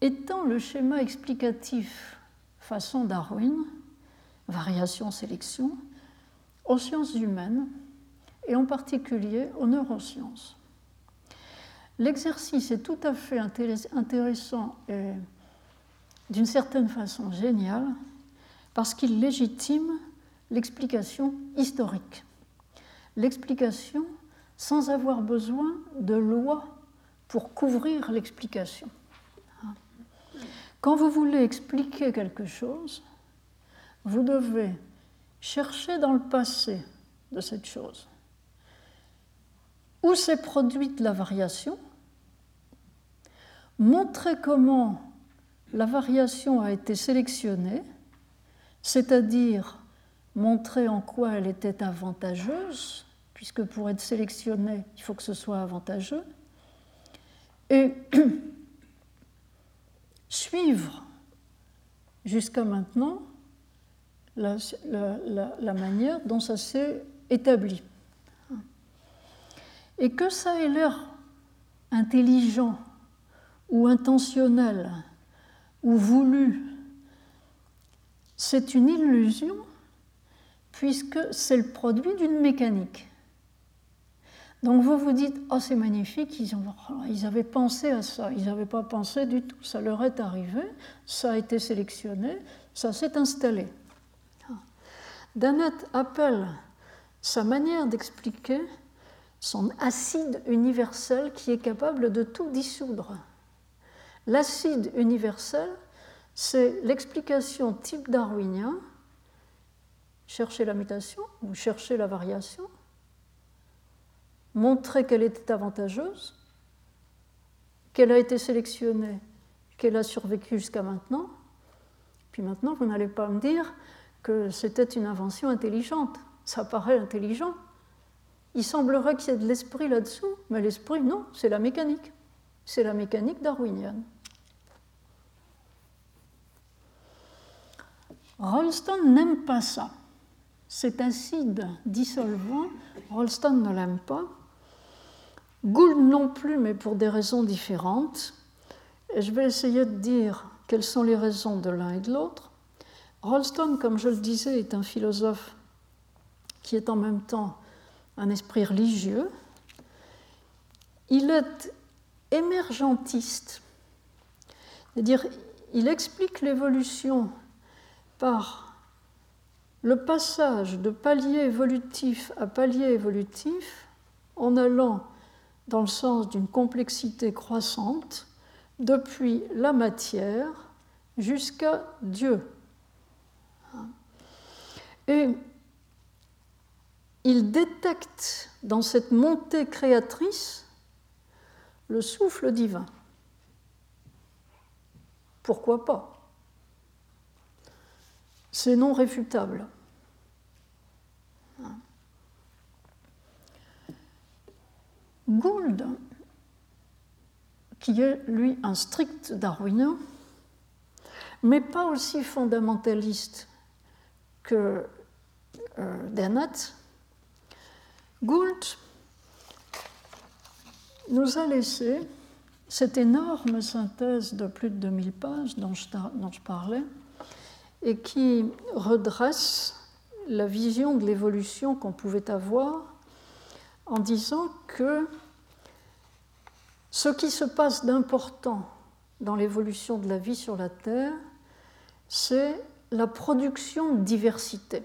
Speaker 2: étant le schéma explicatif façon Darwin, variation-sélection, aux sciences humaines et en particulier aux neurosciences. L'exercice est tout à fait intéressant et d'une certaine façon génial parce qu'il légitime l'explication historique. L'explication sans avoir besoin de loi pour couvrir l'explication. Quand vous voulez expliquer quelque chose, vous devez chercher dans le passé de cette chose. Où s'est produite la variation, montrer comment la variation a été sélectionnée, c'est-à-dire montrer en quoi elle était avantageuse, puisque pour être sélectionnée, il faut que ce soit avantageux, et suivre jusqu'à maintenant la, manière dont ça s'est établi. Et que ça ait l'air intelligent ou intentionnel ou voulu, c'est une illusion puisque c'est le produit d'une mécanique. Donc vous vous dites, oh c'est magnifique, ils, ils, avaient pensé à ça, ils n'avaient pas pensé du tout, ça leur est arrivé, ça a été sélectionné, ça s'est installé. Dannett appelle sa manière d'expliquer son acide universel qui est capable de tout dissoudre. L'acide universel, c'est l'explication type darwinien, chercher la mutation ou chercher la variation, montrer qu'elle était avantageuse, qu'elle a été sélectionnée, qu'elle a survécu jusqu'à maintenant. Puis maintenant, vous n'allez pas me dire que c'était une invention intelligente. Ça paraît intelligent. Il semblerait qu'il y ait de l'esprit là-dessous, mais l'esprit, non, c'est la mécanique. C'est la mécanique darwinienne. Rolston n'aime pas ça. Cet acide dissolvant, Rolston ne l'aime pas. Gould non plus, mais pour des raisons différentes. Et je vais essayer de dire quelles sont les raisons de l'un et de l'autre. Rolston, comme je le disais, est un philosophe qui est en même temps un esprit religieux. Il est émergentiste, c'est-à-dire il explique l'évolution par le passage de palier évolutif à palier évolutif en allant dans le sens d'une complexité croissante depuis la matière jusqu'à Dieu. Et il détecte dans cette montée créatrice le souffle divin. Pourquoi pas? C'est non réfutable. Gould, qui est lui un strict darwinien, mais pas aussi fondamentaliste que euh, Gould nous a laissé cette énorme synthèse de plus de 2000 pages dont je parlais, et qui redresse la vision de l'évolution qu'on pouvait avoir en disant que ce qui se passe d'important dans l'évolution de la vie sur la Terre, c'est la production de diversité,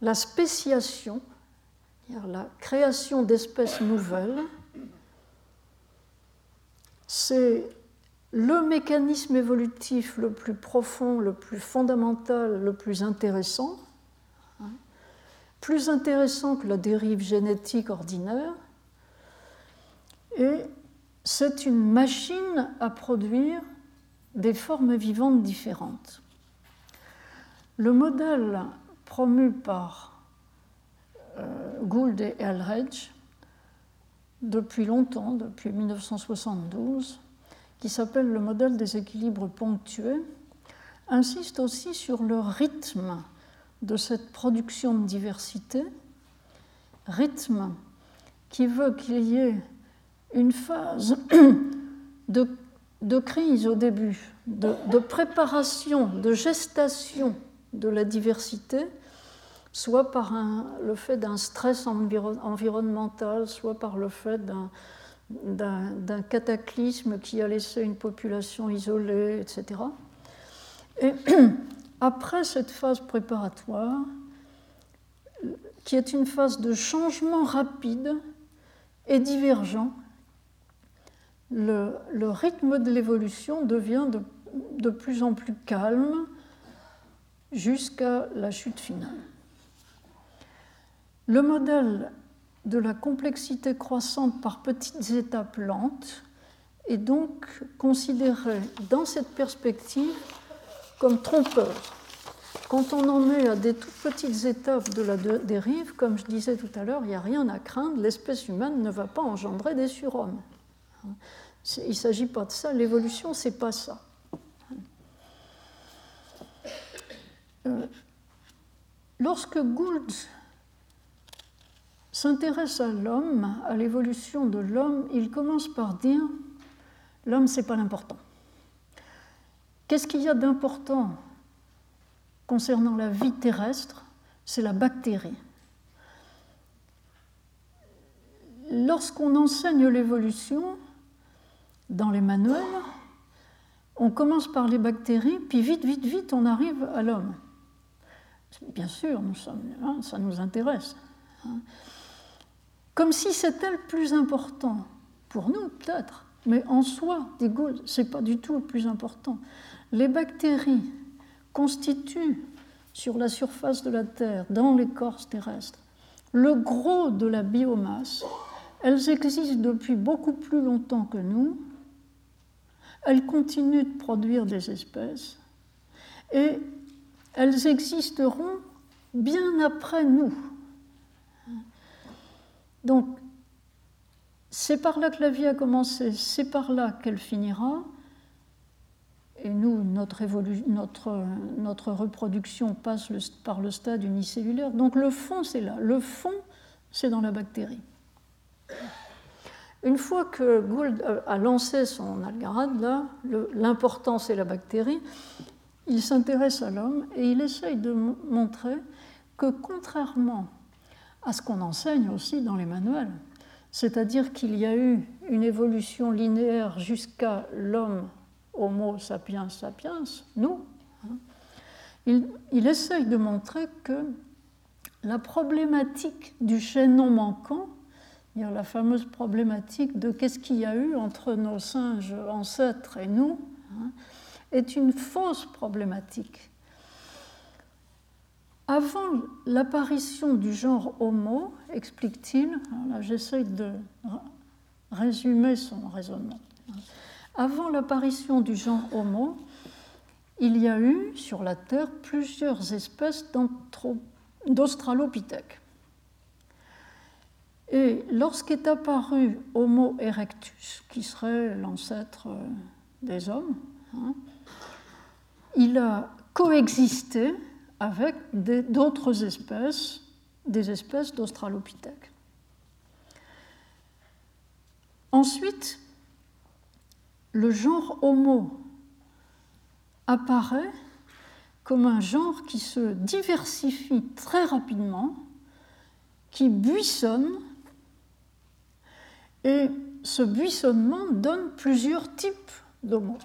Speaker 2: la spéciation, la création d'espèces nouvelles, c'est le mécanisme évolutif le plus profond, le plus fondamental, le plus intéressant, plus intéressant que la dérive génétique ordinaire, et c'est une machine à produire des formes vivantes différentes. Le modèle promu par euh, Gould et Elredge depuis longtemps, depuis 1972, qui s'appelle le modèle des équilibres ponctués, insiste aussi sur le rythme de cette production de diversité, rythme qui veut qu'il y ait une phase de, crise au début, de, préparation, de gestation de la diversité, soit par le fait d'un stress environnemental, soit par le fait d'un cataclysme qui a laissé une population isolée, etc. Et après cette phase préparatoire, qui est une phase de changement rapide et divergent, le, rythme de l'évolution devient de, plus en plus calme jusqu'à la chute finale. Le modèle de la complexité croissante par petites étapes lentes est donc considéré dans cette perspective comme trompeur. Quand on en est à des toutes petites étapes de la dérive, comme je disais tout à l'heure, il n'y a rien à craindre, l'espèce humaine ne va pas engendrer des surhommes. Il ne s'agit pas de ça, l'évolution, c'est pas ça. Euh, lorsque Gould s'intéresse à l'homme, à l'évolution de l'homme, il commence par dire l'homme, c'est pas l'important. Qu'est-ce qu'il y a d'important concernant la vie terrestre? C'est la bactérie. Lorsqu'on enseigne l'évolution dans les manuels, on commence par les bactéries, puis vite, vite, vite, on arrive à l'homme. Bien sûr, nous sommes, ça nous intéresse. Hein comme si c'était le plus important, pour nous peut-être, Mais en soi, ce n'est pas du tout le plus important. Les bactéries constituent sur la surface de la Terre, dans l'écorce terrestre, le gros de la biomasse. Elles existent depuis beaucoup plus longtemps que nous. Elles continuent de produire des espèces. Et elles existeront bien après nous. Donc, c'est par là que la vie a commencé, c'est par là qu'elle finira. Et nous, notre, notre, notre reproduction passe par le stade unicellulaire. Donc le fond, c'est là. Le fond, c'est dans la bactérie. Une fois que Gould a lancé son algarade, là, l'important c'est la bactérie, il s'intéresse à l'homme et il essaye de montrer que contrairement à ce qu'on enseigne aussi dans les manuels, c'est-à-dire qu'il y a eu une évolution linéaire jusqu'à l'homme Homo sapiens sapiens, nous, hein, il, essaye de montrer que la problématique du chaînon manquant, la fameuse problématique de qu'est-ce qu'il y a eu entre nos singes ancêtres et nous, hein, est une fausse problématique. Avant l'apparition du genre Homo, explique-t-il, là j'essaye de résumer son raisonnement. Avant l'apparition du genre Homo, il y a eu sur la Terre plusieurs espèces d'Australopithèques. Et lorsqu'est apparu Homo erectus, qui serait l'ancêtre euh, des hommes, hein, il a coexisté avec d'autres espèces, des espèces d'Australopithèques. Ensuite, le genre Homo apparaît comme un genre qui se diversifie très rapidement, qui buissonne, et ce buissonnement donne plusieurs types d'Homo.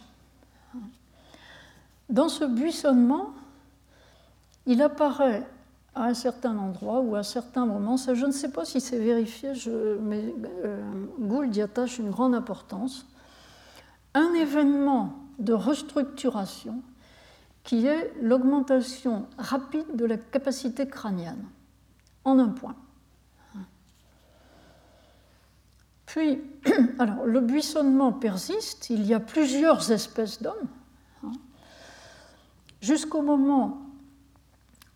Speaker 2: Dans ce buissonnement, il apparaît à un certain endroit ou à un certain moment, ça, je ne sais pas si c'est vérifié, mais euh, Gould y attache une grande importance, un événement de restructuration qui est l'augmentation rapide de la capacité crânienne, en un point. Puis, alors, le buissonnement persiste, il y a plusieurs espèces d'hommes, hein, jusqu'au moment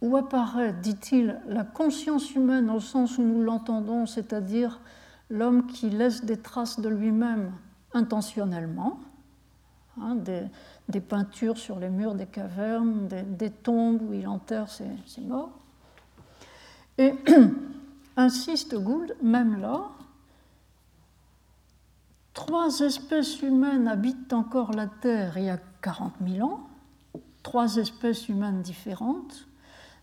Speaker 2: où apparaît, dit-il, la conscience humaine au sens où nous l'entendons, c'est-à-dire l'homme qui laisse des traces de lui-même intentionnellement, Hein, des, peintures sur les murs des cavernes, des, tombes où il enterre ses, morts. Et insiste Gould, même là, trois espèces humaines habitent encore la Terre il y a 40 000 ans, trois espèces humaines différentes.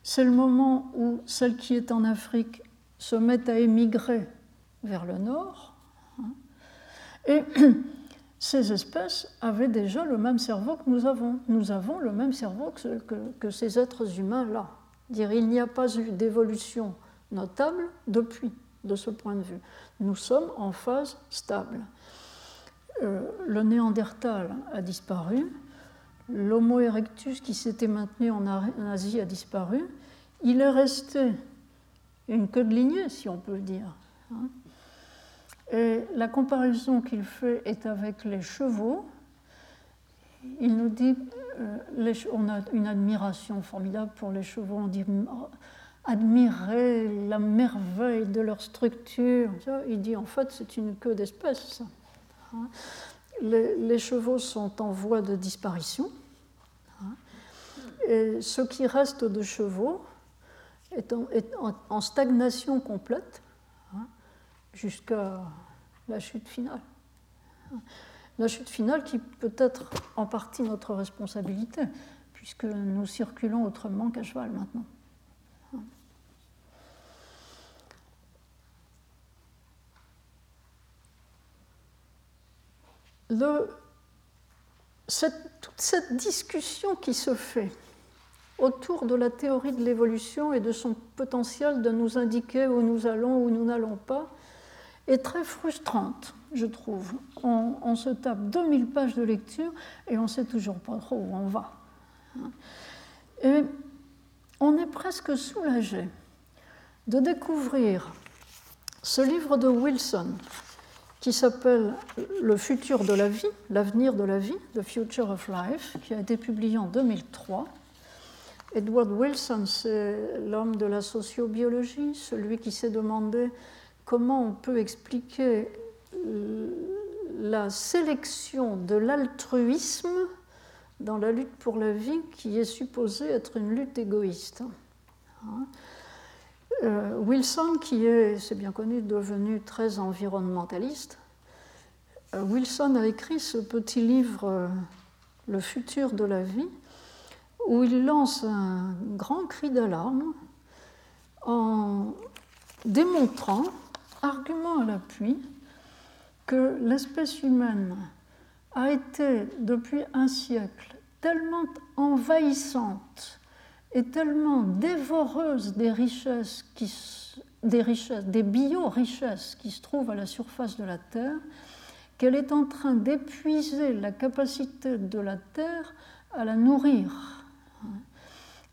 Speaker 2: C'est le moment où celle qui est en Afrique se met à émigrer vers le nord. Hein. Et ces espèces avaient déjà le même cerveau que nous avons. Nous avons le même cerveau que, ces êtres humains-là. Dire il n'y a pas eu d'évolution notable depuis, de ce point de vue. Nous sommes en phase stable. Euh, le Néandertal a disparu, l'Homo erectus qui s'était maintenu en Asie a disparu, il est resté une queue de lignée, si on peut dire. Hein. Et la comparaison qu'il fait est avec les chevaux. Il nous dit, euh, on a une admiration formidable pour les chevaux, on dit admirer la merveille de leur structure. Il dit en fait c'est une queue d'espèce. Hein. Les, chevaux sont en voie de disparition. Hein. Et ce qui reste de chevaux est en stagnation complète jusqu'à la chute finale. La chute finale qui peut être en partie notre responsabilité, puisque nous circulons autrement qu'à cheval maintenant. toute cette discussion qui se fait autour de la théorie de l'évolution et de son potentiel de nous indiquer où nous allons, où nous n'allons pas, est très frustrante, je trouve. On, se tape 2000 pages de lecture et on ne sait toujours pas trop où on va. Et on est presque soulagé de découvrir ce livre de Wilson qui s'appelle Le futur de la vie, l'avenir de la vie, The Future of Life, qui a été publié en 2003. Edward Wilson, c'est l'homme de la sociobiologie, celui qui s'est demandé comment on peut expliquer euh, la sélection de l'altruisme dans la lutte pour la vie qui est supposée être une lutte égoïste. Hein. Euh, Wilson, qui est, c'est bien connu, devenu très environnementaliste, euh, Wilson a écrit ce petit livre Le futur de la vie, où il lance un grand cri d'alarme en démontrant argument à l'appui que l'espèce humaine a été depuis un siècle tellement envahissante et tellement dévoreuse des richesses, qui, des richesses, des bio-richesses qui se trouvent à la surface de la Terre, qu'elle est en train d'épuiser la capacité de la Terre à la nourrir.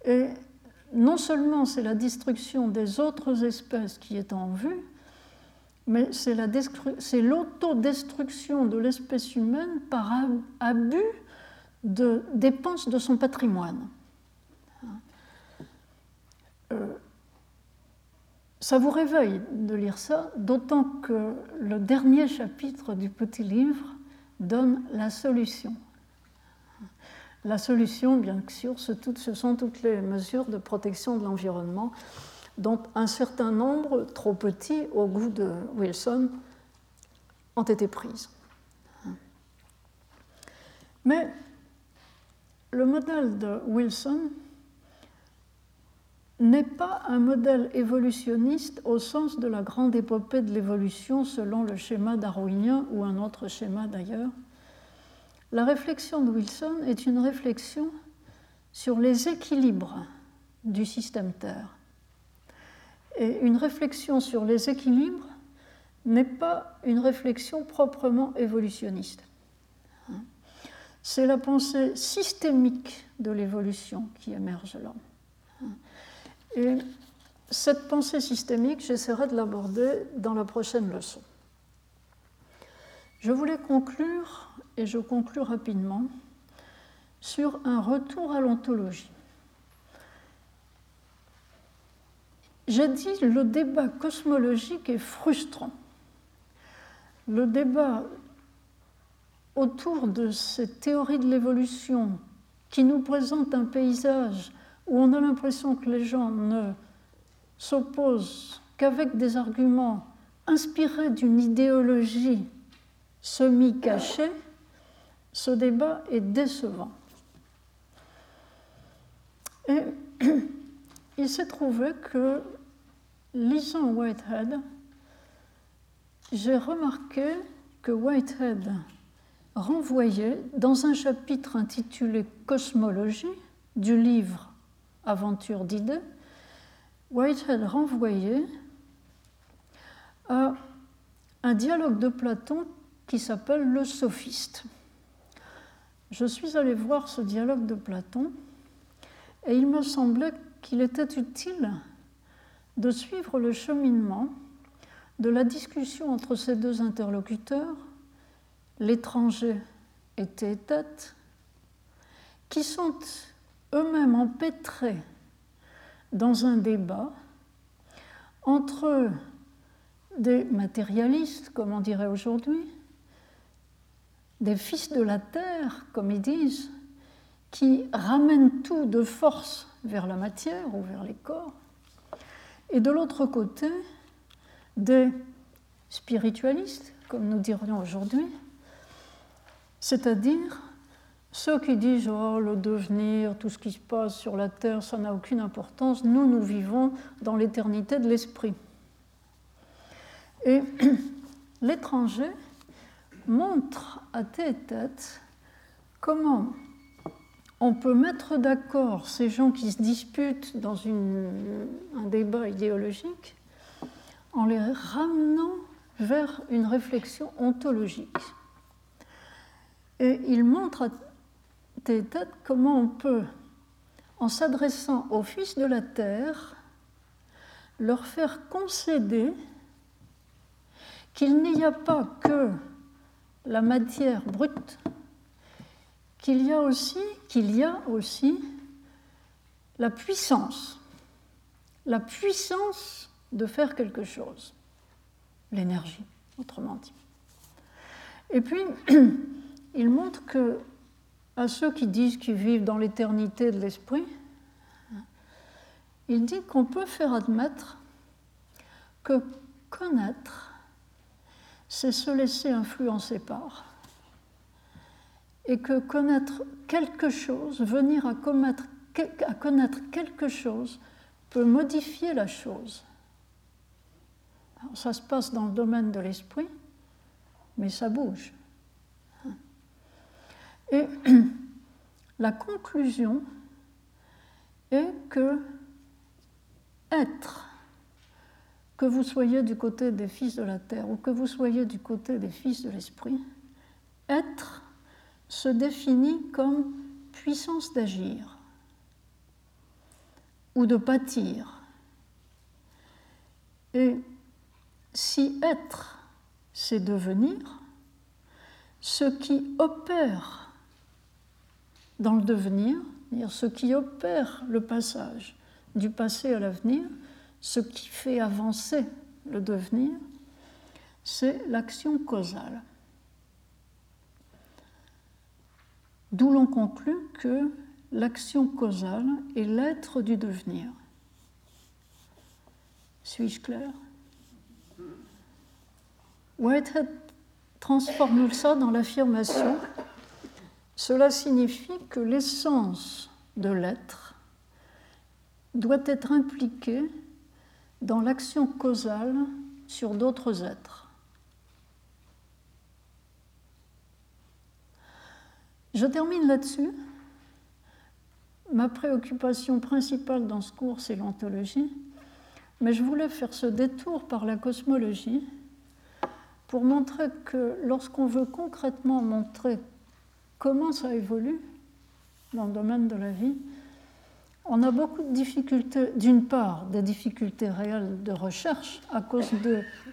Speaker 2: Et non seulement c'est la destruction des autres espèces qui est en vue, mais c'est l'autodestruction de l'espèce humaine par abus de dépenses de son patrimoine. Euh, ça vous réveille de lire ça, d'autant que le dernier chapitre du petit livre donne la solution. La solution, bien sûr, ce sont toutes les mesures de protection de l'environnement dont un certain nombre, trop petits au goût de Wilson, ont été prises. Mais le modèle de Wilson n'est pas un modèle évolutionniste au sens de la grande épopée de l'évolution selon le schéma darwinien ou un autre schéma d'ailleurs. La réflexion de Wilson est une réflexion sur les équilibres du système Terre et une réflexion sur les équilibres n'est pas une réflexion proprement évolutionniste. C'est la pensée systémique de l'évolution qui émerge là. Et cette pensée systémique, j'essaierai de l'aborder dans la prochaine leçon. Je voulais conclure, et je conclue rapidement, sur un retour à l'ontologie. J'ai dit le débat cosmologique est frustrant. Le débat autour de cette théorie de l'évolution qui nous présente un paysage où on a l'impression que les gens ne s'opposent qu'avec des arguments inspirés d'une idéologie semi-cachée, ce débat est décevant. Et il s'est trouvé que, lisant Whitehead, j'ai remarqué que Whitehead renvoyait dans un chapitre intitulé Cosmologie du livre Aventure d'idées, Whitehead renvoyait à un dialogue de Platon qui s'appelle Le Sophiste. Je suis allé voir ce dialogue de Platon et il me semblait qu'il était utile de suivre le cheminement de la discussion entre ces deux interlocuteurs, l'étranger et tête, qui sont eux-mêmes empêtrés dans un débat entre des matérialistes, comme on dirait aujourd'hui, des fils de la terre, comme ils disent, qui ramènent tout de force vers la matière ou vers les corps, et de l'autre côté, des spiritualistes, comme nous dirions aujourd'hui, c'est-à-dire ceux qui disent oh, le devenir, tout ce qui se passe sur la terre, ça n'a aucune importance, nous, nous vivons dans l'éternité de l'esprit. Et l'étranger montre à tête tête comment on peut mettre d'accord ces gens qui se disputent dans un débat idéologique en les ramenant vers une réflexion ontologique. Et il montre à tête comment on peut, en s'adressant aux fils de la terre, leur faire concéder qu'il n'y a pas que la matière brute, qu'il y a aussi, la puissance, la puissance de faire quelque chose, l'énergie, autrement dit. Et puis, il montre que à ceux qui disent qu'ils vivent dans l'éternité de l'esprit, il dit qu'on peut faire admettre que connaître, c'est se laisser influencer par. Et que connaître quelque chose, venir à connaître, quelque chose, peut modifier la chose. ça se passe dans le domaine de l'esprit, mais ça bouge. Et la conclusion est que être, que vous soyez du côté des fils de la terre ou que vous soyez du côté des fils de l'esprit, être se définit comme puissance d'agir ou de pâtir. Et si être, c'est devenir, ce qui opère dans le devenir, ce qui opère le passage du passé à l'avenir, ce qui fait avancer le devenir, c'est l'action causale. D'où l'on conclut que l'action causale est l'être du devenir. Suis-je clair? Whitehead transforme ça dans l'affirmation? Cela signifie que l'essence de l'être doit être impliquée dans l'action causale sur d'autres êtres. Je termine là-dessus. Ma préoccupation principale dans ce cours, c'est l'ontologie, mais je voulais faire ce détour par la cosmologie pour montrer que lorsqu'on veut concrètement montrer comment ça évolue dans le domaine de la vie, on a beaucoup de difficultés, d'une part des difficultés réelles de recherche à cause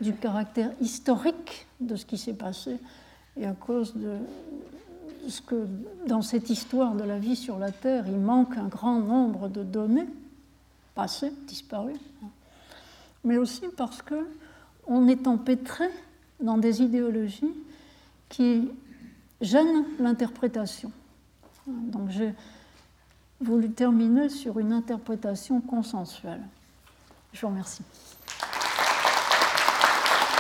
Speaker 2: du caractère historique de ce qui s'est passé et à cause de ce que dans cette histoire de la vie sur la Terre, il manque un grand nombre de données passées, disparues, mais aussi parce que on est empêtré dans des idéologies qui gêne l'interprétation. Donc j'ai voulu terminer sur une interprétation consensuelle. Je vous remercie.